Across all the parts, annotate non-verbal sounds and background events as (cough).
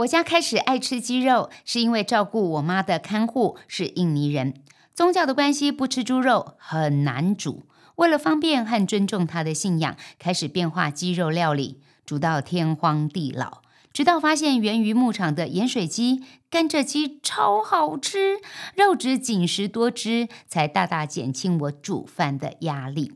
我家开始爱吃鸡肉，是因为照顾我妈的看护是印尼人，宗教的关系不吃猪肉很难煮。为了方便和尊重他的信仰，开始变化鸡肉料理，煮到天荒地老。直到发现源于牧场的盐水鸡、甘蔗鸡超好吃，肉质紧实多汁，才大大减轻我煮饭的压力。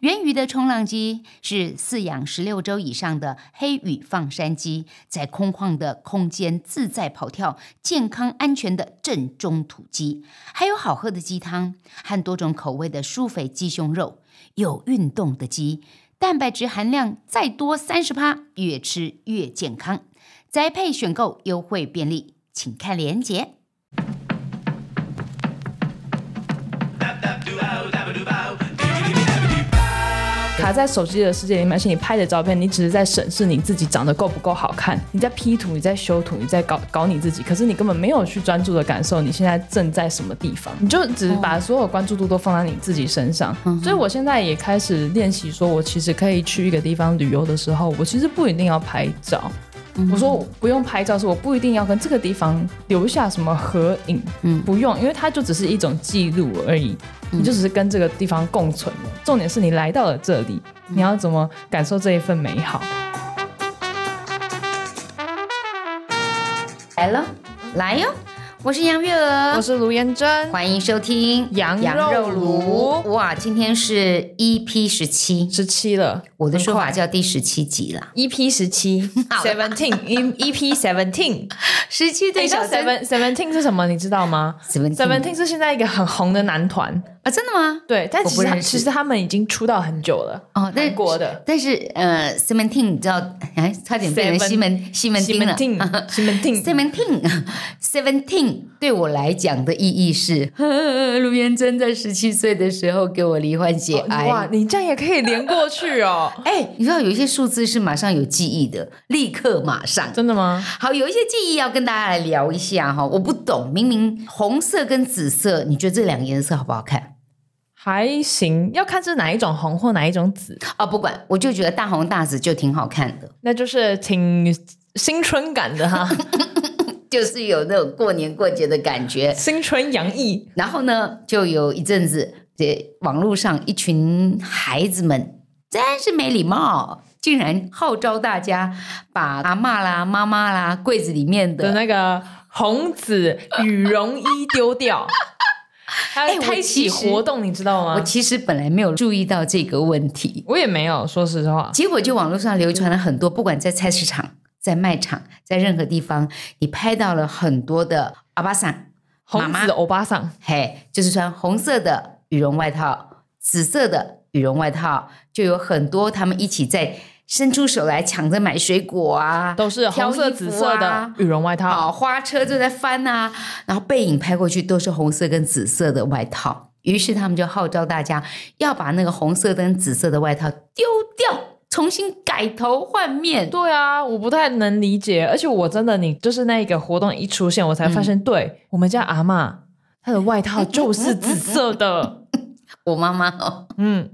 源于的冲浪鸡是饲养十六周以上的黑羽放山鸡，在空旷的空间自在跑跳，健康安全的正宗土鸡，还有好喝的鸡汤和多种口味的舒肥鸡胸肉。有运动的鸡，蛋白质含量再多三十趴，越吃越健康。宅配选购优惠便利，请看链接。卡在手机的世界里面，而且你拍的照片，你只是在审视你自己长得够不够好看，你在 P 图，你在修图，你在搞搞你自己，可是你根本没有去专注的感受你现在正在什么地方，你就只是把所有关注度都放在你自己身上。所以我现在也开始练习，说我其实可以去一个地方旅游的时候，我其实不一定要拍照。我说不用拍照，是我不一定要跟这个地方留下什么合影，嗯，不用，因为它就只是一种记录而已，你就只是跟这个地方共存了。重点是你来到了这里，你要怎么感受这一份美好？来了，来哟。我是杨月娥，我是卢延珍，欢迎收听羊肉炉。哇，今天是 EP 十七，十七了。我的说法叫第十七集了，EP 十七，Seventeen，EP Seventeen，十七对小 Seven Seventeen 是什么？你知道吗？Seventeen 是现在一个很红的男团。啊，真的吗？对，但其实其实他们已经出道很久了哦，韩国的。但是呃，Seventeen 你知道，哎，差点变成西门西门町了。西门町，(laughs) Seventeen，Seventeen 对我来讲的意义是，陆彦珍在十七岁的时候给我罹患血癌。哇，你这样也可以连过去哦。(laughs) 哎，你知道有一些数字是马上有记忆的，立刻马上。真的吗？好，有一些记忆要跟大家来聊一下哈。我不懂，明明红色跟紫色，你觉得这两个颜色好不好看？还行，要看是哪一种红或哪一种紫啊。不管，我就觉得大红大紫就挺好看的，那就是挺新春感的哈，(laughs) 就是有那种过年过节的感觉，新春洋溢。然后呢，就有一阵子，这网络上一群孩子们真是没礼貌，竟然号召大家把阿妈啦、妈妈啦柜子里面的那个红紫羽绒衣丢掉。(laughs) 哎，开启活动，你知道吗？我其实本来没有注意到这个问题，我也没有，说实话。结果就网络上流传了很多，不管在菜市场、在卖场、在任何地方，你拍到了很多的阿巴桑、红子欧巴桑，嘿，就是穿红色的羽绒外套、紫色的羽绒外套，就有很多他们一起在。伸出手来抢着买水果啊，都是红色、紫色的羽绒外套。花车就在翻啊，然后背影拍过去都是红色跟紫色的外套。于是他们就号召大家要把那个红色跟紫色的外套丢掉，重新改头换面。对啊，我不太能理解。而且我真的，你就是那个活动一出现，我才发现，对我们家阿妈她的外套 (laughs) 就是紫色的。(laughs) 我妈妈哦，嗯。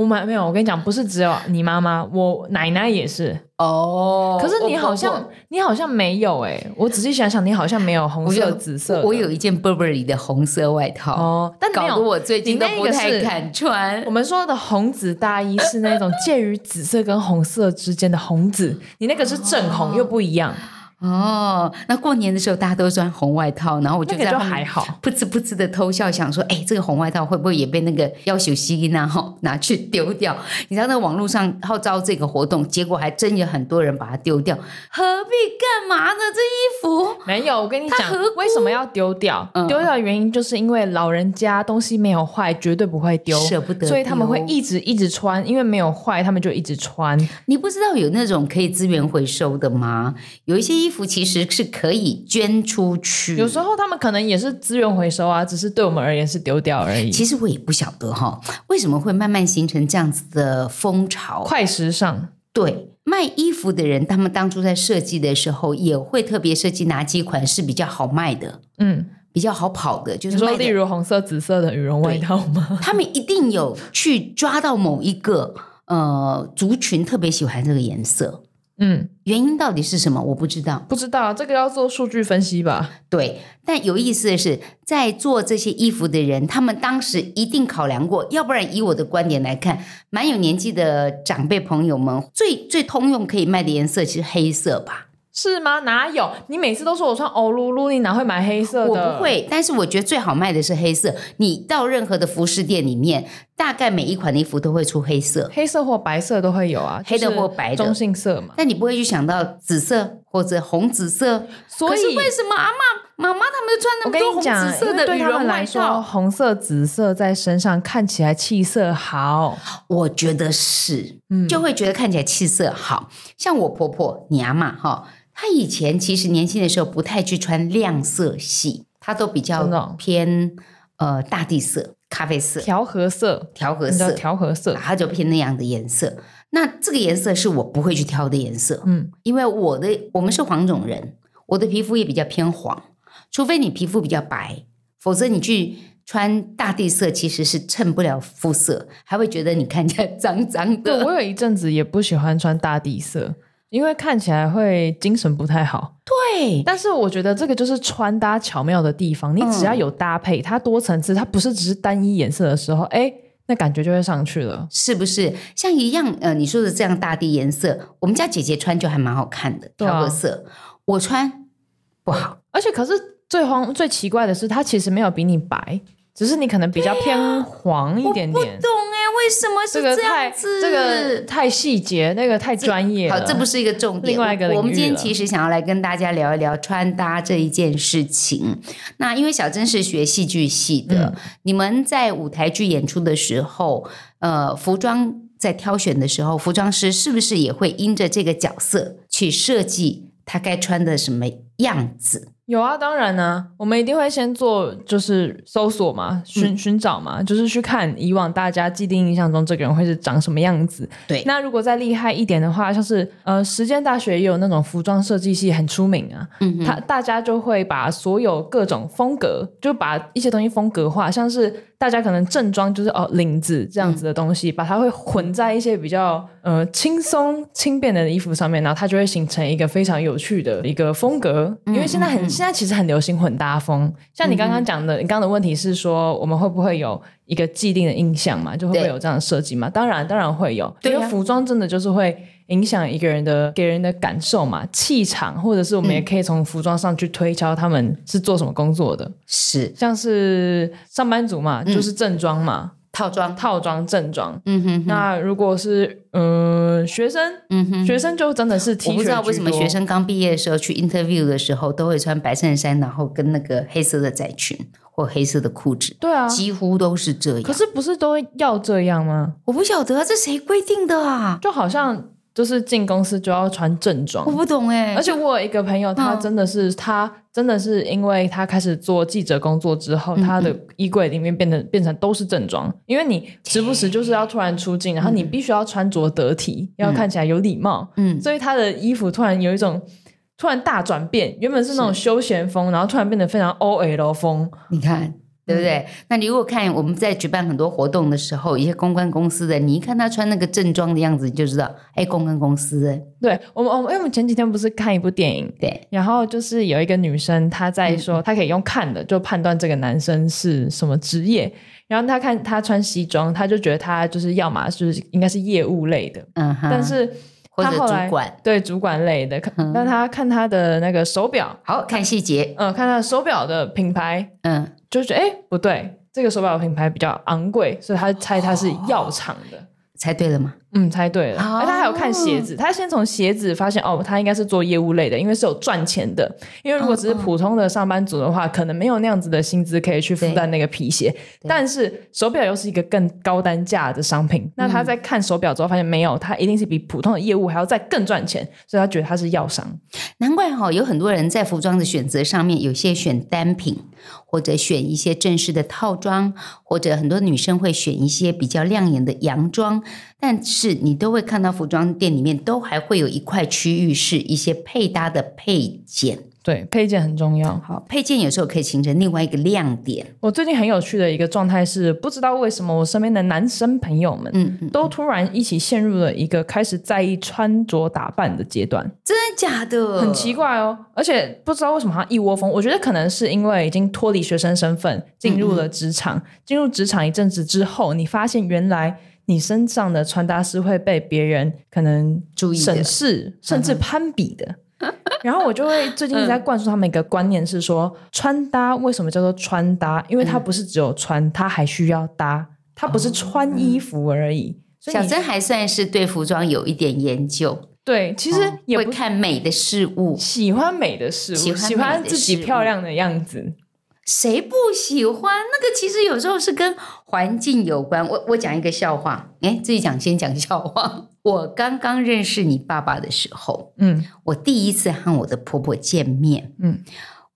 我买没有，我跟你讲，不是只有你妈妈，我奶奶也是哦。可是你好像你好像没有哎，我仔细想想，你好像没有红色、紫色。我有一件 Burberry 的红色外套哦，但搞得我最近都不太敢穿。我们说的红紫大衣是那种介于紫色跟红色之间的红紫，你那个是正红又不一样。哦，那过年的时候大家都穿红外套，然后我就在还好，噗呲噗呲的偷笑，想说，哎，这个红外套会不会也被那个要求吸然后拿去丢掉？你知道那网络上号召这个活动，结果还真有很多人把它丢掉，何必干嘛呢？这衣服没有，我跟你讲，为什么要丢掉？丢掉的原因就是因为老人家东西没有坏，绝对不会丢，舍不得，所以他们会一直一直穿，因为没有坏，他们就一直穿。你不知道有那种可以资源回收的吗？有一些衣。衣服其实是可以捐出去，有时候他们可能也是资源回收啊，只是对我们而言是丢掉而已。其实我也不晓得哈，为什么会慢慢形成这样子的风潮？快时尚，对卖衣服的人，他们当初在设计的时候也会特别设计哪几款是比较好卖的，嗯，比较好跑的，就是说例如红色、紫色的羽绒外套吗？他们一定有去抓到某一个呃族群特别喜欢这个颜色。嗯，原因到底是什么？我不知道。不知道这个要做数据分析吧？对，但有意思的是，在做这些衣服的人，他们当时一定考量过，要不然以我的观点来看，蛮有年纪的长辈朋友们，最最通用可以卖的颜色其实黑色吧。是吗？哪有？你每次都说我穿欧露露，你哪会买黑色的？我不会，但是我觉得最好卖的是黑色。你到任何的服饰店里面，大概每一款的衣服都会出黑色，黑色或白色都会有啊，黑的或白的中性色嘛。但你不会去想到紫色或者红紫色。所以为什么阿妈、妈妈他们穿那我么多红紫色的对他羽绒外们来说，套？红色、紫色在身上看起来气色好。我觉得是，嗯就会觉得看起来气色好。像我婆婆、你阿妈哈，她以前其实年轻的时候不太去穿亮色系，她都比较偏呃大地色、咖啡色、调和色，调和色，调和色，它就偏那样的颜色。那这个颜色是我不会去挑的颜色，嗯，因为我的我们是黄种人，我的皮肤也比较偏黄，除非你皮肤比较白，否则你去穿大地色其实是衬不了肤色，还会觉得你看起来脏脏对的。我有一阵子也不喜欢穿大地色，因为看起来会精神不太好。对，但是我觉得这个就是穿搭巧妙的地方，你只要有搭配，它多层次，它不是只是单一颜色的时候，哎，那感觉就会上去了。是不是像一样？呃，你说的这样大地颜色，我们家姐姐穿就还蛮好看的，调个色。我穿不好，而且可是最荒最奇怪的是，它其实没有比你白，只是你可能比较偏黄一点点。什么是这个太样子？这个太细节，那个太专业。好，这不是一个重点。另外一个我们今天其实想要来跟大家聊一聊穿搭这一件事情。那因为小珍是学戏剧系嗯的，你们在舞台剧演出的时候，呃，服装在挑选的时候，服装师是不是也会因着这个角色去设计他该穿的什么样子？有啊，当然呢、我们一定会先做就是搜索嘛，寻寻找嘛，就是去看以往大家既定印象中这个人会是长什么样子。对。那如果再厉害一点的话，像是呃，实践大学也有那种服装设计系很出名啊，嗯哼，他大家就会把所有各种风格，就把一些东西风格化，像是大家可能正装就是哦领子这样子的东西，把它会混在一些比较呃轻松轻便的衣服上面，然后它就会形成一个非常有趣的一个风格。因为现在很、现在其实很流行混搭风，像你刚刚讲的，你刚刚的问题是说我们会不会有一个既定的印象嘛？就会不会有这样的设计嘛？当然，当然会有，因为服装真的就是会。影响一个人的给人的感受嘛，气场，或者是我们也可以从服装上去推敲他们是做什么工作的，是。像是上班族嘛，就是正装嘛，套装。套装正装。嗯哼哼，那如果是嗯、呃学生，嗯哼。学生就真的是 T 恤我不知道为什么学生刚毕业的时候去 interview 的时候都会穿白衬衫，然后跟那个黑色的窄裙或黑色的裤子，对啊，几乎都是这样。可是不是都要这样吗？我不晓得啊，这谁规定的啊？就好像就是进公司就要穿正装。我，不懂哎、而且我有一个朋友，他嗯。真的是、他真的是因为他开始做记者工作之后，嗯他的衣柜里面变得变成都是正装，因为你时不时就是要突然出镜，然后你必须要穿着得体，要看起来有礼貌，嗯，所以他的衣服突然有一种。突然大转变，原本是那种休闲风，然后突然变得非常 OL 风。你看。对不对？那你如果看我们在举办很多活动的时候，一些公关公司的，你一看他穿那个正装的样子，你就知道，哎，公关公司。的，对我们，我们因为我们前几天不是看一部电影，对，然后就是有一个女生，她在嗯说，她可以用看的就判断这个男生是什么职业。然后她看他穿西装，她就觉得他就是要么就是应该是业务类的，嗯哼，但是或者她后来主管，对主管类的。看那他看他的那个手表，好看细节，嗯、看他的手表的品牌，嗯，就觉得哎不对，这个手表的品牌比较昂贵，所以他猜他是药厂的。猜对了吗？嗯，猜对了。他还有看鞋子，他先从鞋子发现哦，他应该是做业务类的，因为是有赚钱的。因为如果只是普通的上班族的话，可能没有那样子的薪资可以去负担那个皮鞋。但是手表又是一个更高单价的商品，那他在看手表之后发现没有，他一定是比普通的业务还要再更赚钱，所以他觉得他是药商。难怪哈、有很多人在服装的选择上面，有些选单品，或者选一些正式的套装，或者很多女生会选一些比较亮眼的洋装。但是你都会看到服装店里面都还会有一块区域是一些配搭的配件。对，配件很重要。好，配件有时候可以形成另外一个亮点。我最近很有趣的一个状态是，不知道为什么我身边的男生朋友们，嗯嗯，都突然一起陷入了一个开始在意穿着打扮的阶段，真的假的？很奇怪哦。而且不知道为什么他一窝蜂，我觉得可能是因为已经脱离学生身份，进入了职场。进入职场一阵子之后，你发现原来你身上的穿搭是会被别人可能注意审视，甚至攀比的。(laughs) 然后我就会最近一直在灌输他们一个观念，是说穿搭为什么叫做穿搭？因为它不是只有穿，它还需要搭，它不是穿衣服而已。小珍还算是对服装有一点研究，对，其实也会看美的事物。喜欢美的事物，喜欢喜欢自己漂亮的样子。谁不喜欢？那个其实有时候是跟环境有关。我我讲一个笑话，哎，自己讲先讲笑话。(laughs) 我刚刚认识你爸爸的时候，嗯我第一次和我的婆婆见面，嗯，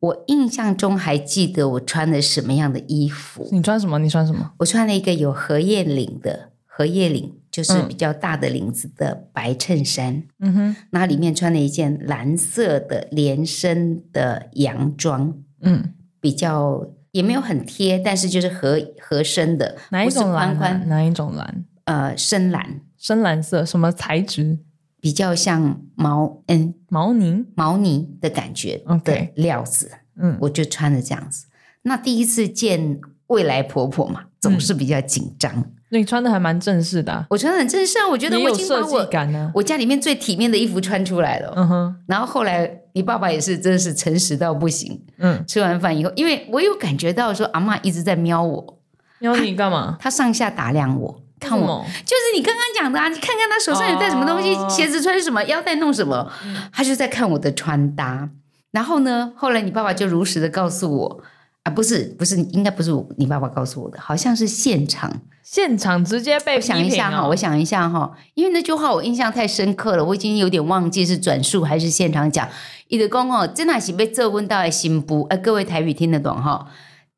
我印象中还记得我穿的什么样的衣服。你穿什么？你穿什么？我穿了一个有荷叶领的荷叶领，就是嗯比较大的领子的白衬衫，嗯哼，那里面穿了一件蓝色的连身的洋装，嗯，比较也没有很贴，但是就是合合身的，哪一种蓝啊？宽宽哪一种蓝？呃深蓝，深蓝色，什么材质？比较像毛嗯毛呢？毛呢的感觉 OK 的料子，嗯，我就穿的这样子。那第一次见未来婆婆嘛，总是比较紧张。你穿的还蛮正式的啊、我穿的很正式啊，我觉得我已经把我我家里面最体面的衣服穿出来了。嗯哼，然后后来你爸爸也是真的是诚实到不行。嗯，吃完饭以后，因为我有感觉到说阿嬷一直在瞄我，瞄你干嘛？他上下打量我，看我，就是你刚刚讲的啊，你看看他手上有戴什么东西，哦鞋子穿什么，腰带弄什么，他就在看我的穿搭。然后呢，后来你爸爸就如实的告诉我。啊，不是，不是，应该不是你爸爸告诉我的，好像是现场。现场直接被我想一下哈，我想一下哈，因为那句话我印象太深刻了，我已经有点忘记是转述还是现场讲。伊就讲哦，这哪是被做温到的新妇，呃，各位台语听得懂哈？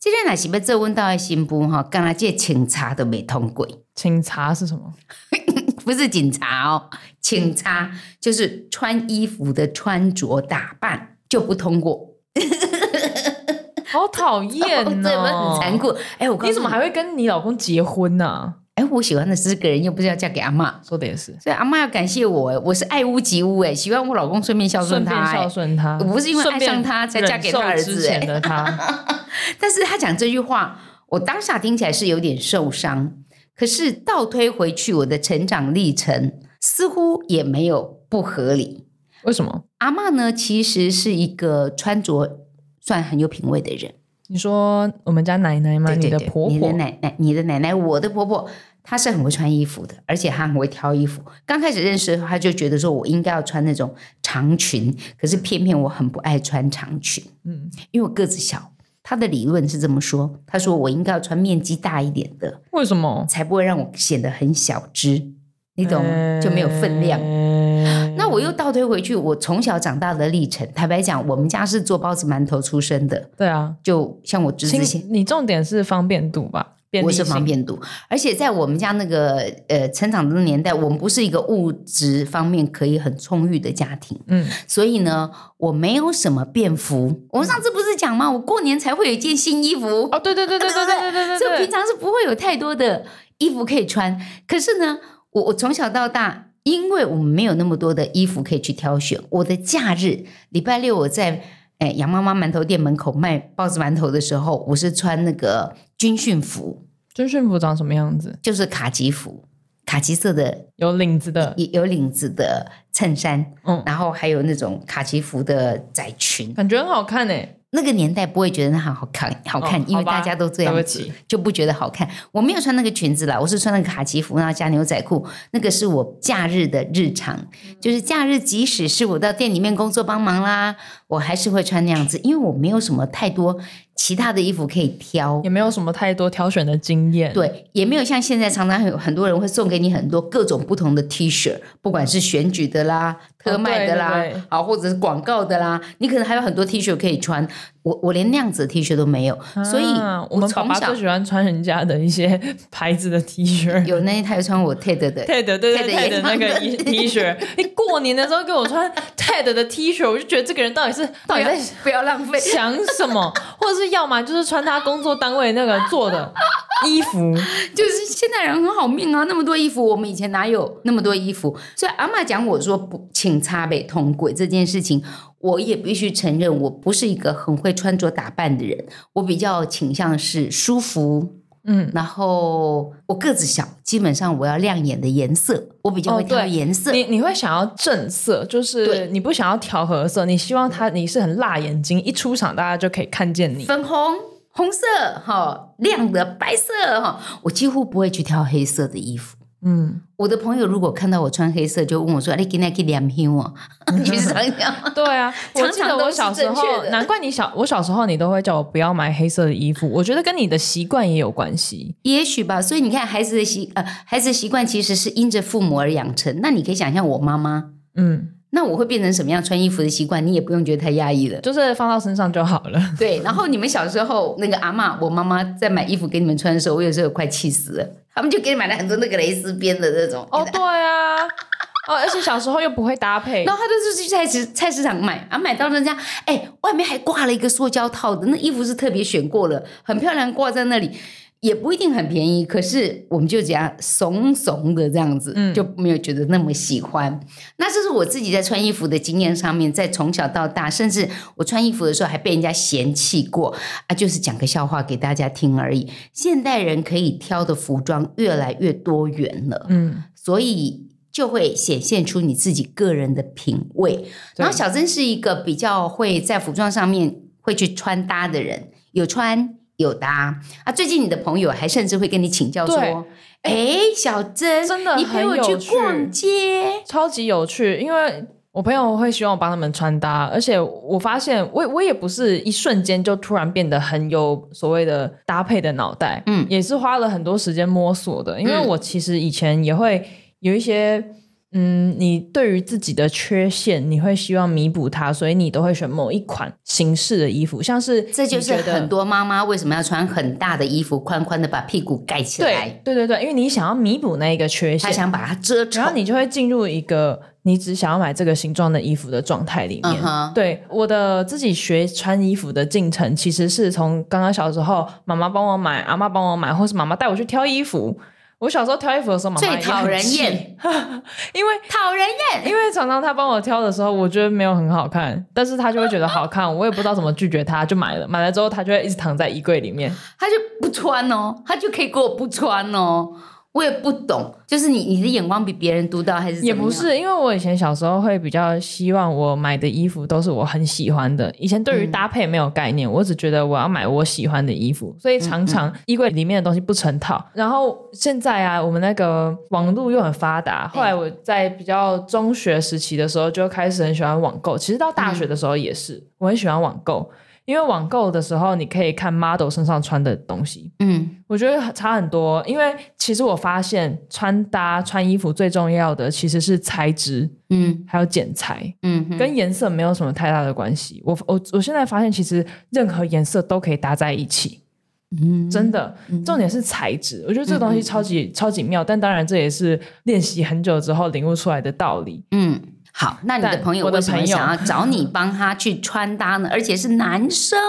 这个哪是被做温到的新妇哈？刚才这警察都没通过，请查是什么？(laughs) 不是警察哦，警察就是穿衣服的穿着打扮就不通过，好讨厌 (laughs) 哦！很残酷。哎，我告诉你怎么还会跟你老公结婚呢、哎，我喜欢的是这个人，又不是要嫁给阿嬷。说的也是，所以阿妈要感谢我，哎我是爱屋及乌，哎，喜欢我老公，顺便孝顺他，哎顺便孝顺他，我不是因为爱上他才嫁给他儿子忍受之前的他，(laughs) 但是他讲这句话，我当下听起来是有点受伤。可是倒推回去，我的成长历程似乎也没有不合理。为什么？阿嬷呢，其实是一个穿着算很有品味的人。你说我们家奶奶吗？对对对你的婆你的婆，奶奶，你的奶奶，我的婆婆，她是很会穿衣服的，而且她很会挑衣服。刚开始认识的时候，她就觉得说我应该要穿那种长裙，可是偏偏我很不爱穿长裙，嗯，因为我个子小。她的理论是这么说，她说我应该要穿面积大一点的，为什么？才不会让我显得很小只，你懂吗？就没有分量。呃那我又倒推回去，我从小长大的历程，坦白讲，我们家是做包子馒头出身的，对啊，就像我侄子，你重点是方便度吧？我是方便度，而且在我们家那个呃成长的年代，我们不是一个物质方面可以很充裕的家庭，嗯，所以呢，我没有什么便服。我们上次不是讲吗？我过年才会有一件新衣服，哦，对对对对对对对对所以平常是不会有太多的衣服可以穿。可是呢，我我从小到大，因为我们没有那么多的衣服可以去挑选，我的假日礼拜六我在。哎，杨妈妈馒头店门口卖包子馒头的时候，我是穿那个军训服，军训服长什么样子？就是卡其服，卡其色的有领子的，有有领子的衬衫，嗯然后还有那种卡其服的窄裙。感觉很好看诶。那个年代不会觉得它好看，好看，哦好吧因为大家都这样子就不觉得好看。我没有穿那个裙子啦，我是穿那个卡其服，然后加牛仔裤，那个是我假日的日常。就是假日，即使是我到店里面工作帮忙啦，我还是会穿那样子，因为我没有什么太多其他的衣服可以挑。也没有什么太多挑选的经验。，对，也没有像现在常常有很多人会送给你很多各种不同的 T 恤，不管是选举的啦、特卖的啦，对对对好或者是广告的啦，你可能还有很多 T 恤可以穿。我我连那样子的 T 恤都没有，所以啊我们爸从小爸最喜欢穿人家的一些 (laughs) 牌子的 T 恤。有那一台穿我 TED 的，TED 对对也那个 T T 恤，(laughs) 你过年的时候给我穿 TED 的 T 恤，我就觉得这个人到底是到底在不要浪费。想什么，或者是要么就是穿他工作单位那个做的衣服，(laughs) 就是现代人很好命啊，那么多衣服，我们以前哪有那么多衣服？所以阿妈讲我说不，请擦北通轨这件事情，我也必须承认，我不是一个很会穿着打扮的人，我比较倾向是舒服。嗯，然后我个子小，基本上我要亮眼的颜色，我比较会挑颜色。你你会想要正色，就是你不想要调和色，你希望他你是很辣眼睛，一出场大家就可以看见你。粉红、红色、哈亮的白色哈，我几乎不会去挑黑色的衣服。嗯，我的朋友如果看到我穿黑色，就问我说：“哎你今天去染香哦？” (laughs) 去常讲，(laughs) 对啊，(laughs) 我记得我小时候难怪你小我小时候你都会叫我不要买黑色的衣服，我觉得跟你的习惯也有关系。也许吧。所以你看，孩子的习呃，孩子的习惯其实是因着父母而养成。那你可以想象我妈妈，嗯，那我会变成什么样穿衣服的习惯，你也不用觉得太压抑了。就是放到身上就好了。对，然后你们小时候那个阿嬷，我妈妈在买衣服给你们穿的时候，我有时候快气死了。他们就给你买了很多那个蕾丝边的那种，哦，对啊，哦，而且小时候又不会搭配。(laughs) 然，后他就是去菜市菜市场买，啊，买到人家，哎，外面还挂了一个塑胶套的，那衣服是特别选过了，很漂亮，挂在那里。也不一定很便宜，可是我们就这样怂怂的这样子，嗯就没有觉得那么喜欢。那这是我自己在穿衣服的经验上面，在从小到大，甚至我穿衣服的时候还被人家嫌弃过啊，就是讲个笑话给大家听而已。现代人可以挑的服装越来越多元了，嗯，所以就会显现出你自己个人的品味。然后小珍是一个比较会在服装上面会去穿搭的人，有穿有的啊。最近你的朋友还甚至会跟你请教对说：“哎，小珍，真的你陪我去逛街。超级有趣，因为。我朋友会希望我帮他们穿搭，而且我发现我我也不是一瞬间就突然变得很有所谓的搭配的脑袋，嗯也是花了很多时间摸索的。因为嗯我其实以前也会有一些，嗯，你对于自己的缺陷，你会希望弥补它，所以你都会选某一款形式的衣服，像是这就是很多妈妈为什么要穿很大的衣服，宽宽的把屁股盖起来对，对对对，因为你想要弥补那一个缺陷，她想把它遮住然。后你就会进入一个你只想要买这个形状的衣服的状态里面。对我的自己学穿衣服的进程，其实是从刚刚小时候妈妈帮我买，阿妈帮我买，或是妈妈带我去挑衣服。我小时候挑衣服的时候，妈妈最讨人厌，(laughs) 因为讨人厌。因为常常她帮我挑的时候，我觉得没有很好看，但是她就会觉得好看，我也不知道怎么拒绝她，就买了。买了之后，她就会一直躺在衣柜里面。他就不穿哦，他就可以给我不穿哦。我也不懂，就是你你的眼光比别人独到，还是怎么样也不是，因为我以前小时候会比较希望我买的衣服都是我很喜欢的。以前对于搭配没有概念，我只觉得我要买我喜欢的衣服，所以常常衣柜里面的东西不成套。然后现在啊，我们那个网络又很发达，后来我在比较中学时期的时候就开始很喜欢网购，其实到大学的时候也是，我很喜欢网购。因为网购的时候，你可以看 model 身上穿的东西，嗯我觉得差很多，因为其实我发现穿搭穿衣服最重要的其实是材质，嗯还有剪裁，嗯哼，跟颜色没有什么太大的关系。我我我现在发现，其实任何颜色都可以搭在一起，嗯真的。重点是材质，我觉得这个东西超级、超级妙。但当然，这也是练习很久之后领悟出来的道理。嗯。好，那你的朋友为什么想要找你帮他去穿搭呢？而且是男生，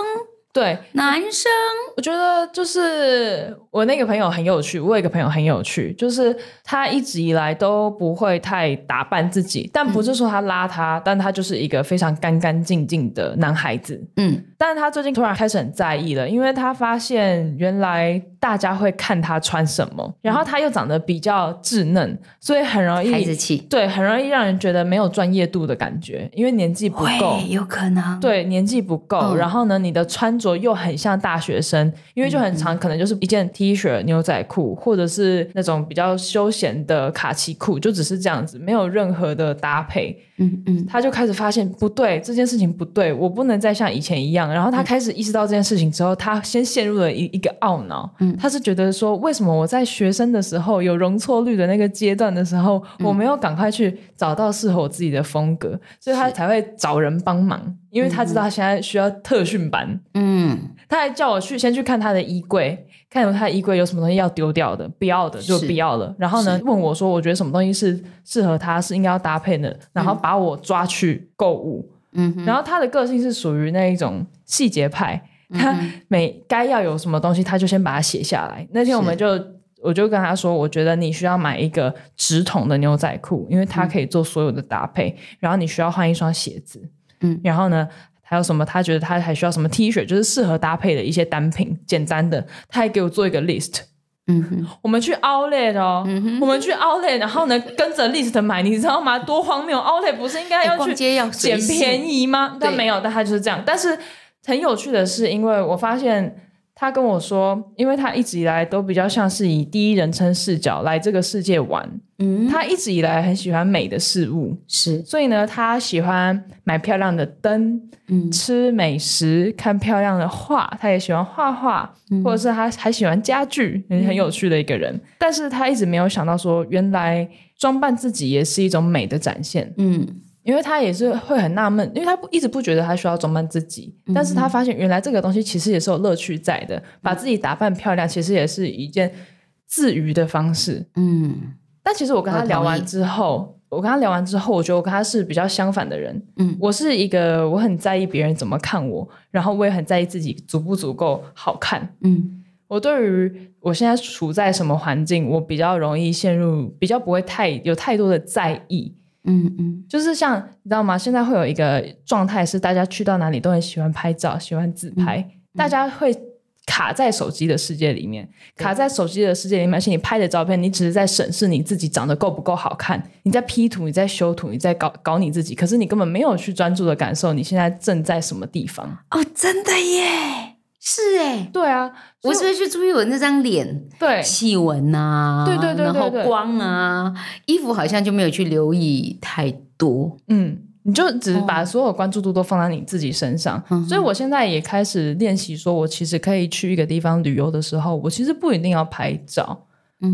对，男生，我觉得就是我那个朋友很有趣，我有一个朋友很有趣，就是他一直以来都不会太打扮自己，但不是说他邋遢，但他就是一个非常干干净净的男孩子。嗯。但是他最近突然开始很在意了，因为他发现原来大家会看他穿什么，然后他又长得比较稚嫩，所以很容易孩子气，对，很容易让人觉得没有专业度的感觉，因为年纪不够。会有可能，对，年纪不够，嗯。然后呢，你的穿着又很像大学生，因为就很长，可能就是一件 T T 恤、牛仔裤，或者是那种比较休闲的卡其裤，就只是这样子，没有任何的搭配。嗯嗯，他就开始发现不对，这件事情不对，我不能再像以前一样。然后他开始意识到这件事情之后，他先陷入了一一个懊恼。嗯，他是觉得说，为什么我在学生的时候有容错率的那个阶段的时候，我没有赶快去找到适合我自己的风格，所以他才会找人帮忙，因为他知道他现在需要特训班。嗯，他还叫我去先去看他的衣柜。看有他的衣柜有什么东西要丢掉的，不要的就不要了。然后呢，问我说，我觉得什么东西是适合他，是应该要搭配的。然后把我抓去购物。嗯，然后他的个性是属于那一种细节派，他每该要有什么东西，他就先把它写下来。那天我们就我就跟他说，我觉得你需要买一个直筒的牛仔裤，因为它可以做所有的搭配。然后你需要换一双鞋子。嗯，然后呢？还有什么？他觉得他还需要什么 T 恤，就是适合搭配的一些单品，简单的。他还给我做一个 list。嗯哼，我们去 Outlet 哦，我们去 Outlet，然后呢跟着 list 买，你知道吗？多荒谬！Outlet 不是应该要去捡便宜吗？但没有，但他就是这样。但是很有趣的是，因为我发现。他跟我说，因为他一直以来都比较像是以第一人称视角来这个世界玩，嗯，他一直以来很喜欢美的事物，是，所以呢，他喜欢买漂亮的灯，嗯，吃美食，看漂亮的画，他也喜欢画画，或者是他还喜欢家具，很有趣的一个人。但是他一直没有想到说，原来装扮自己也是一种美的展现，嗯。因为他也是会很纳闷，因为他不一直不觉得他需要装扮自己，但是他发现原来这个东西其实也是有乐趣在的，把自己打扮漂亮，其实也是一件自娱的方式。嗯，但其实我跟他聊完之后，我跟他聊完之后，我觉得我跟他是比较相反的人。嗯，我是一个我很在意别人怎么看我，然后我也很在意自己足不足够好看。嗯，我对于我现在处在什么环境，我比较容易陷入，比较不会太有太多的在意。嗯嗯，就是像你知道吗？现在会有一个状态是，大家去到哪里都很喜欢拍照，喜欢自拍。大家会卡在手机的世界里面，卡在手机的世界里面，而且你拍的照片，你只是在审视你自己长得够不够好看，你在 P 图，你在修图，你在搞搞你自己，可是你根本没有去专注的感受你现在正在什么地方。哦，真的耶。是哎，对啊，我是不是去注意我那张脸？对，细纹呐，对对对，然后光啊，衣服好像就没有去留意太多。嗯，你就只是把所有关注度都放在你自己身上。所以我现在也开始练习，说我其实可以去一个地方旅游的时候，我其实不一定要拍照。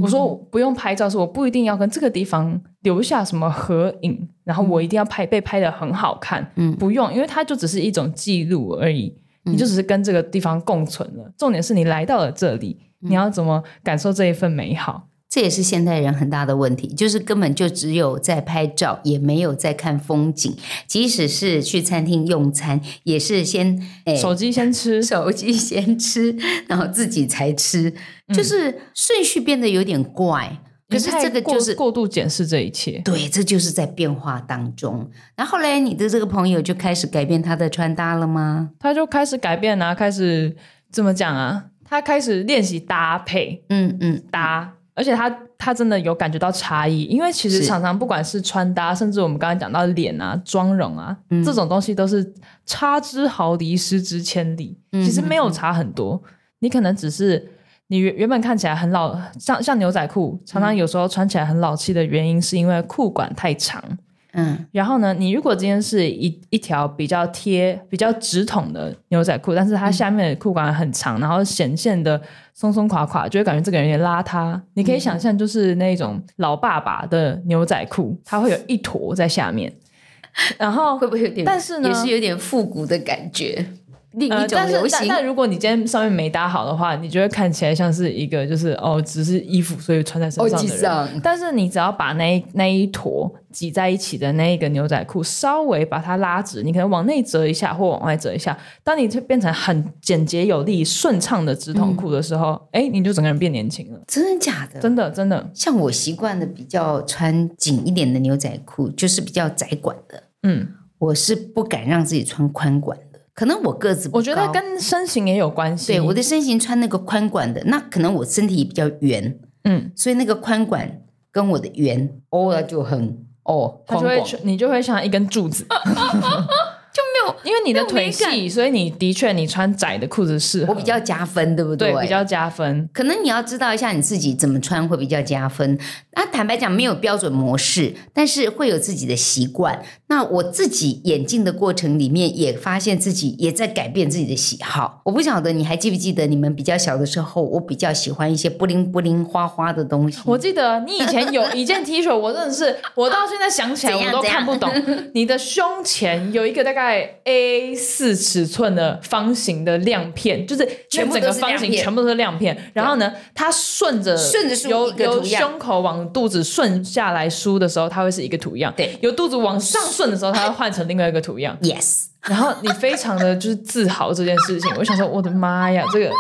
我说不用拍照，是我不一定要跟这个地方留下什么合影，然后我一定要拍被拍的很好看。嗯，不用，因为它就只是一种记录而已。你就只是跟这个地方共存了。重点是你来到了这里，你要怎么感受这一份美好？这也是现代人很大的问题，就是根本就只有在拍照，也没有在看风景。即使是去餐厅用餐，也是先手机先吃，(laughs) 手机先吃，然后自己才吃，就是顺序变得有点怪。可是这个就是过度检视这一切，对，这就是在变化当中。然后来，你的这个朋友就开始改变他的穿搭了吗？他就开始改变啊，开始怎么讲啊？他开始练习搭配，嗯嗯，搭，而且他他真的有感觉到差异，因为其实常常不管是穿搭，甚至我们刚才讲到脸啊、妆容啊这种东西，都是差之毫厘，失之千里。其实没有差很多，你可能只是。你原原本看起来很老，像像牛仔裤，常常有时候穿起来很老气的原因，是因为裤管太长。嗯，然后呢，你如果今天是一一条比较贴、比较直筒的牛仔裤，但是它下面的裤管很长，然后显现的松松垮垮，就会感觉这个人有点邋遢。你可以想象，就是那种老爸爸的牛仔裤，它会有一坨在下面，然后会不会有点？但是呢，也是有点复古的感觉。另一种流行，但如果你今天上面没搭好的话，你就会看起来像是一个就是哦，只是衣服所以穿在身上的人。但是你只要把那那一坨挤在一起的那一个牛仔裤稍微把它拉直，你可能往内折一下或往外折一下，当你变成很简洁有力、顺畅的直筒裤的时候，哎，你就整个人变年轻了。真的假的？真的真的。像我习惯的比较穿紧一点的牛仔裤，就是比较窄管的。嗯，我是不敢让自己穿宽管。可能我个子，我觉得跟身形也有关系。对，我的身形穿那个宽管的，那可能我身体比较圆，嗯，所以那个宽管跟我的圆，哦，就很哦，它就会你就会像一根柱子，(laughs) 就没有，因为你的腿细，所以你的确你穿窄的裤子适合，我比较加分，对不对比较加分。可能你要知道一下你自己怎么穿会比较加分。那坦白讲，没有标准模式，但是会有自己的习惯。那我自己演进的过程里面，也发现自己也在改变自己的喜好。我不晓得你还记不记得，你们比较小的时候，我比较喜欢一些布灵布灵花花的东西。我记得你以前有一件 T 恤，我真的是，我到现在想起来我都看不懂。(laughs) 你的胸前有一个大概 A 四尺寸的方形的亮片，就是全部整个方形全部都是亮片。然后呢，它顺着顺着梳由由胸口往肚子顺下来梳的时候，它会是一个图样。对由肚子往上顺的时候，它会换成另外一个图样。Yes，然后你非常的就是自豪这件事情，我想说，我的妈呀，这个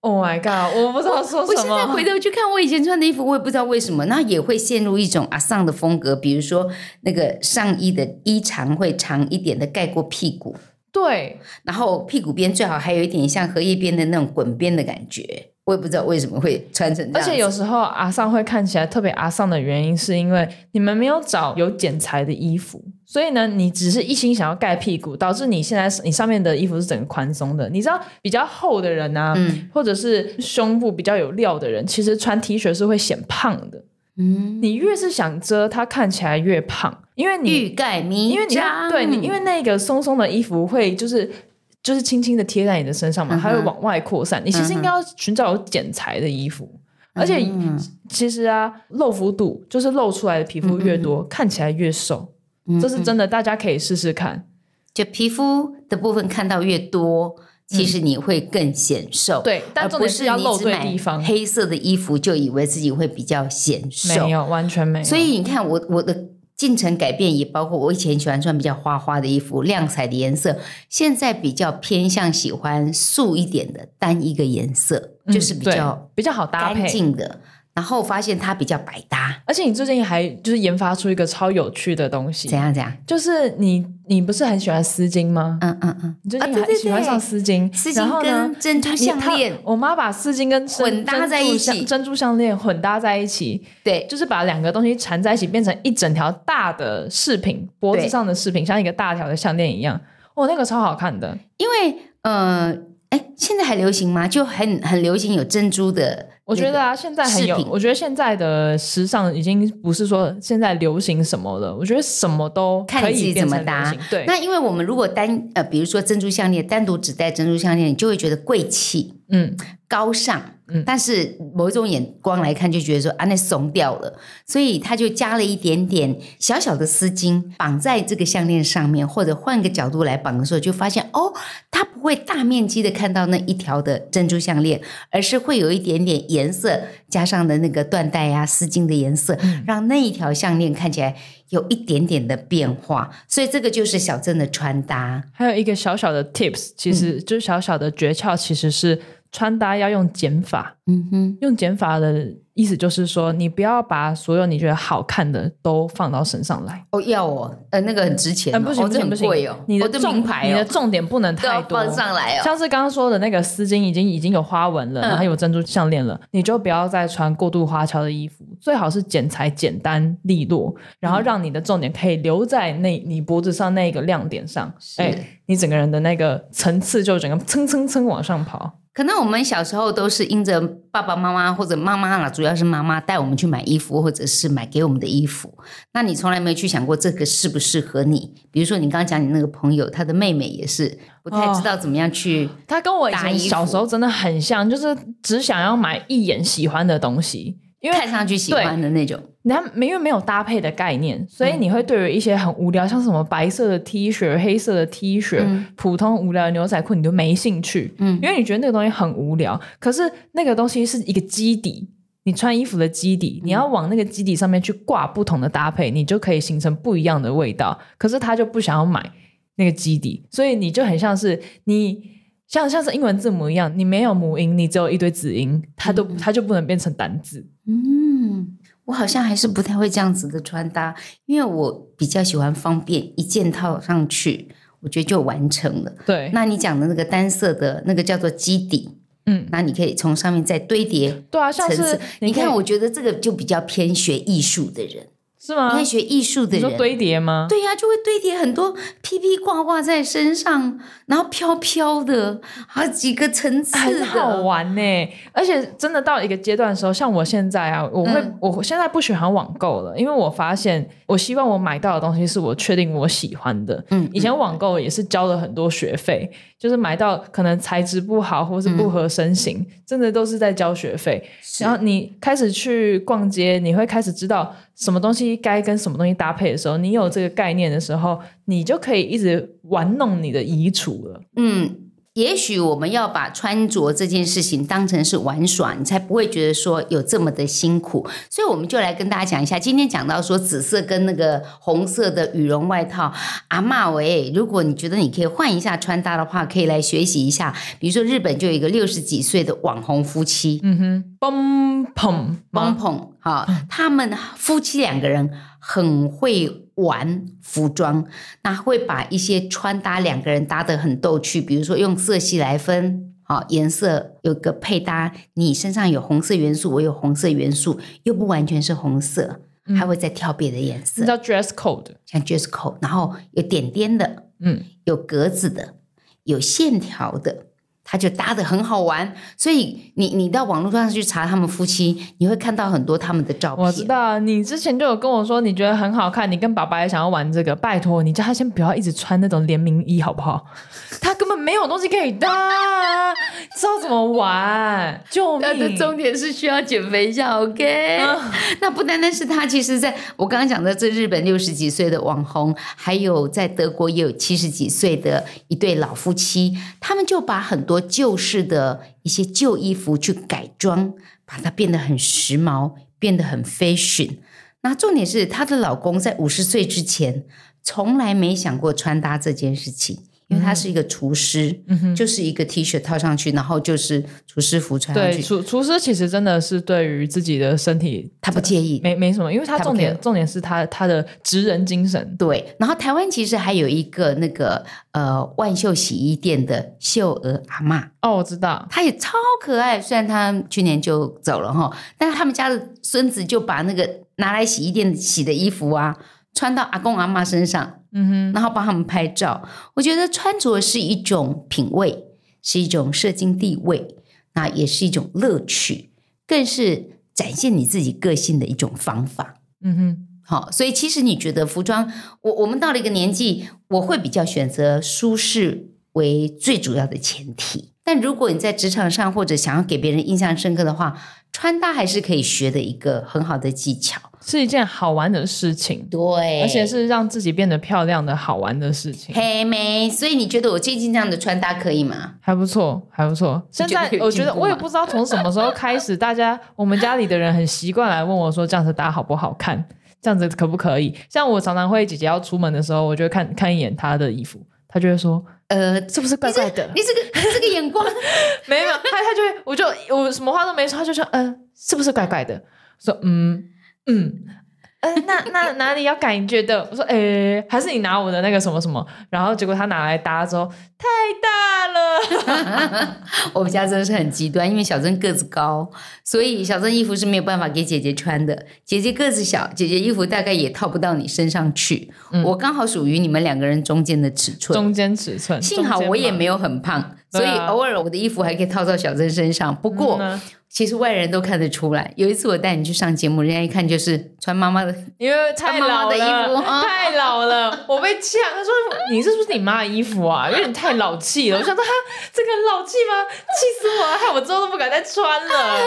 ，Oh my god，我不知道说什么我现在。回头去看我以前穿的衣服，我也不知道为什么，那也会陷入一种阿丧的风格，比如说那个上衣的衣长会长一点的盖过屁股，对，然后屁股边最好还有一点像荷叶边的那种滚边的感觉。我也不知道为什么会穿成这样，而且有时候阿尚会看起来特别阿尚的原因，是因为你们没有找有剪裁的衣服，所以呢，你只是一心想要盖屁股，导致你现在你上面的衣服是整个宽松的。你知道比较厚的人啊，嗯或者是胸部比较有料的人，其实穿 T 恤是会显胖的。嗯，你越是想遮，它看起来越胖，因为你欲盖弥彰，因为你看，对你，因为那个松松的衣服会就是就是轻轻的贴在你的身上嘛，嗯它会往外扩散。你其实应该要寻找有剪裁的衣服，而且嗯其实啊，露肤度就是露出来的皮肤越多，看起来越瘦，嗯这是真的，大家可以试试看。就皮肤的部分看到越多。其实你会更显瘦，对但重点而不是是要露你只买对地方黑色的衣服就以为自己会比较显瘦，没有，完全没有。所以你看我我的进程改变也包括我以前喜欢穿比较花花的衣服，亮彩的颜色，现在比较偏向喜欢素一点的单一个颜色，嗯就是比较比较好搭干配。净的。然后发现它比较百搭，而且你最近还就是研发出一个超有趣的东西怎，样怎样？就是你你不是很喜欢丝巾吗？嗯嗯嗯，你最近还喜欢上对丝巾，丝然后呢巾跟珍珠项链，我妈把丝巾跟珍混搭在一起珍珠项珍珠项链混搭在一起，对，就是把两个东西缠在一起，变成一整条大的饰品，脖子上的饰品，像一个大条的项链一样。哇，那个超好看的。因为呃，哎，现在还流行吗？就很很流行有珍珠的，我觉得啊，现在很有我觉得现在的时尚已经不是说现在流行什么了，我觉得什么都可看你自己以怎么搭。对，那因为我们如果单呃，比如说珍珠项链，单独只戴珍珠项链，你就会觉得贵气。嗯，高尚，嗯但是某一种眼光来看，就觉得说啊，那怂掉了，所以他就加了一点点小小的丝巾绑在这个项链上面，或者换个角度来绑的时候，就发现哦，它不会大面积的看到那一条的珍珠项链，而是会有一点点颜色加上的那个缎带啊、丝巾的颜色，让那一条项链看起来有一点点的变化。所以这个就是小镇的穿搭。还有一个小小的 tips，其嗯实就是小小的诀窍，其实是穿搭要用减法。嗯哼，用减法的意思就是说，你不要把所有你觉得好看的都放到身上来。哦，要哦，呃，那个很值钱、哦，嗯，不行哦这不行不行很贵哦，你的重名牌哦，你的重点不能太多。放上来哦。像是刚刚说的那个丝巾已经已经有花纹了，嗯然后有珍珠项链了，你就不要再穿过度花俏的衣服，最好是剪裁简单利落，然嗯后让你的重点可以留在那你脖子上那个亮点上，是哎，你整个人的那个层次就整个蹭蹭蹭往上跑。可能我们小时候都是因着爸爸妈妈或者妈妈啦，主要是妈妈带我们去买衣服，或者是买给我们的衣服。那你从来没有去想过这个适不适合你？比如说你刚刚讲你那个朋友，他的妹妹也是不太知道怎么样去。他跟我以前小时候真的很像，就是只想要买一眼喜欢的东西，因为看上去喜欢的那种，他没因为没有搭配的概念，所以你会对于一些很无聊，像什么白色的 T 恤、黑色的 T 恤、嗯普通无聊的牛仔裤，你都没兴趣，嗯因为你觉得那个东西很无聊。可是那个东西是一个基底，你穿衣服的基底，嗯你要往那个基底上面去挂不同的搭配，你就可以形成不一样的味道。可是他就不想要买那个基底，所以你就很像是你。像像是英文字母一样，你没有母音，你只有一堆子音，它都它就不能变成单字。嗯，我好像还是不太会这样子的穿搭，因为我比较喜欢方便，一件套上去，我觉得就完成了。对，那你讲的那个单色的那个叫做基底，嗯，那你可以从上面再堆叠对啊，像是层次。你看，我觉得这个就比较偏学艺术的人，是吗？你看学艺术的人，你说堆叠吗？对呀、就会堆叠很多披披挂挂在身上，然后飘飘的，好几个层次很好。玩呢，而且真的到一个阶段的时候，像我现在啊，我会、嗯我现在不喜欢网购了，因为我发现我希望我买到的东西是我确定我喜欢的。嗯以前网购也是交了很多学费，就是买到可能材质不好或是不合身形，真的都是在交学费。然后你开始去逛街，你会开始知道什么东西该跟什么东西搭配的时候，你有这个概念的时候，你就可以一直玩弄你的衣橱了。嗯，也许我们要把穿着这件事情当成是玩耍，你才不会觉得说有这么的辛苦。所以我们就来跟大家讲一下，今天讲到说紫色跟那个红色的羽绒外套，阿嬷喂，如果你觉得你可以换一下穿搭的话，可以来学习一下。比如说日本就有一个六十几岁的网红夫妻，嗯哼，嘣砰帮吗？捧哈，他们夫妻两个人很会玩服装，那会把一些穿搭两个人搭得很逗趣，比如说用色系来分。好，颜色有个配搭，你身上有红色元素，我有红色元素，又不完全是红色，还会再挑别的颜色，这叫 dress code。像 dress code，然后有点点的，嗯，有格子的，有线条的，它就搭的很好玩。所以你你到网络上去查他们夫妻，你会看到很多他们的照片。我知道，你之前就有跟我说你觉得很好看，你跟爸爸也想要玩这个，拜托你叫他先不要一直穿那种联名衣好不好？(laughs) 他根本没有东西可以搭，知道怎么玩？救他的命！重点是需要减肥一下，OK？(laughs) 那不单单是他，其实在我刚刚讲的这日本六十几岁的网红，还有在德国也有七十几岁的一对老夫妻，他们就把很多旧式的一些旧衣服去改装，把它变得很时髦，变得很 fashion。那重点是她的老公在五十岁之前从来没想过穿搭这件事情。因为他是一个厨师，就是一个 T 恤套上去，然后就是厨师服穿上对，厨厨师其实真的是对于自己的身体他不介意。没没什么，因为他重点重点是他他的职人精神。对，然后台湾其实还有一个那个呃万秀洗衣店的秀娥阿嬷，哦，我知道，她也超可爱。虽然她去年就走了哈，但是他们家的孙子就把那个拿来洗衣店洗的衣服啊，穿到阿公阿嬷身上，嗯哼，然后帮他们拍照。我觉得穿着是一种品味，是一种社经地位，那也是一种乐趣，更是展现你自己个性的一种方法。嗯哼，好，所以其实你觉得服装，我我们到了一个年纪，我会比较选择舒适为最主要的前提。但如果你在职场上或者想要给别人印象深刻的话，穿搭还是可以学的一个很好的技巧。是一件好玩的事情，对，而且是让自己变得漂亮的好玩的事情。黑妹。所以你觉得我最近这样的穿搭可以吗？还不错，还不错。现在有我觉得我也不知道从什么时候开始，大家我们家里的人很习惯来问我说这样子搭好不好看，这样子可不可以？像我常常会姐姐要出门的时候，我就会看看一眼她的衣服，她就会说呃，是不是怪怪的？你这个你这个眼光，(laughs) 没有，她她就会，我就我什么话都没说，她就说嗯、呃，是不是怪怪的？说嗯嗯。呃，那 (laughs) 那哪里要改？你觉得？我说，诶、还是你拿我的那个什么什么，然后结果他拿来搭之后太大了，(laughs) 我们家真的是很极端，因为小珍个子高，所以小珍衣服是没有办法给姐姐穿的。姐姐个子小，姐姐衣服大概也套不到你身上去。我刚好属于你们两个人中间的尺寸。中间尺寸。幸好我也没有。很胖，所以偶尔我的衣服还可以套到小珍身上。不过，嗯啊其实外人都看得出来。有一次我带你去上节目，人家一看就是穿妈妈的，因为太老了，衣服啊太老了，我被呛。他说：“你这是不是你妈的衣服啊？有点太老气了。”我想说：“ (laughs) 哈，这个老气吗？气死我了！害我之后都不敢再穿了。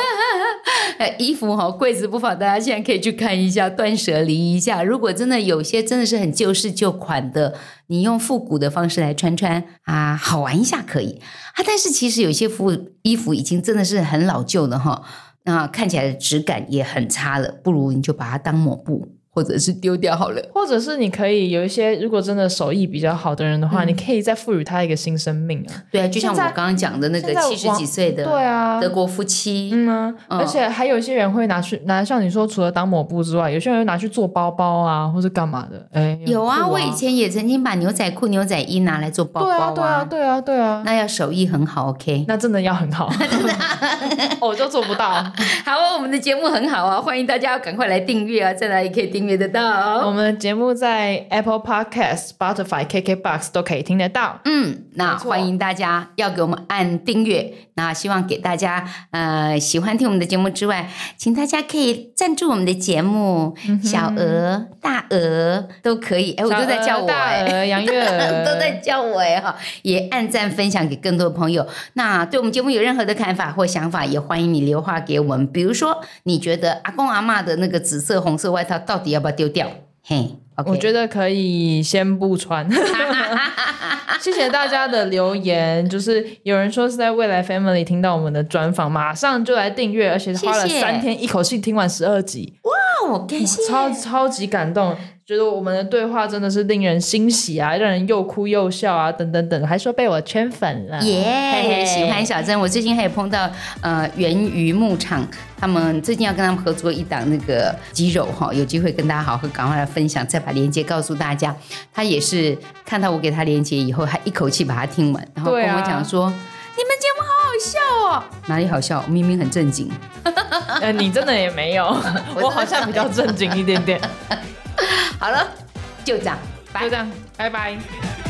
呃，(laughs) 衣服哈、柜子不妨大家现在可以去看一下，断舍离一下。如果真的有些真的是很旧式旧款的，你用复古的方式来穿穿啊，好玩一下可以啊。但是其实有些服务衣服已经真的是很老旧了哈，那看起来的质感也很差了，不如你就把它当抹布或者是丢掉好了。或者是你可以有一些，如果真的手艺比较好的人的话，你可以再赋予他一个新生命啊。对啊，就像我刚刚讲的那个七十几岁的对啊，德国夫妻，嗯啊，嗯而且还有一些人会拿去拿，像你说，除了当抹布之外，有些人会拿去做包包啊，或是干嘛的。哎，有啊，我以前也曾经把牛仔裤、牛仔衣拿来做包对啊，包对啊，对啊，对啊，那要手艺很好，OK。那真的要很好，(laughs) (laughs) 我就做不到。(laughs) 好啊，我们的节目很好啊，欢迎大家赶快来订阅啊，在哪里可以订订阅得到。我们的节目在 Apple Podcast、Spotify、KKBox 都可以听得到。嗯，那欢迎大家要给我们按订阅。那希望给大家呃喜欢听我们的节目之外，请大家可以赞助我们的节目，小额、大额都可以。哎，我都在叫我大哎。鹅、杨月 (laughs) 都在叫我哎哈，也按赞分享给更多的朋友。那对我们节目有任何的看法或想法，也欢迎你留话给我们。比如说，你觉得阿公阿嬷的那个紫色、红色外套到底要不要丢掉？嘿我觉得可以先不穿。(laughs) 谢谢大家的留言，就是有人说是在未来 Family 听到我们的专访，马上就来订阅，而且花了三天一口气听完十二集，哇，感谢，超超级感动，觉得我们的对话真的是令人欣喜啊，让人又哭又笑啊，等等等，还说被我圈粉了，耶喜欢小珍。我最近还有碰到呃源于牧场，他们最近要跟他们合作一档那个鸡肉哈，有机会跟大家好好赶快来分享，再把链接告诉大家。他也是看到我给他链接以后，还一口气把它听完，然后跟我讲说。你们节目好好笑哦，哪里好笑？明明很正经。呃，你真的也没有，(laughs) 我好像比较正经一点点，好了，就这样，就这样，拜拜。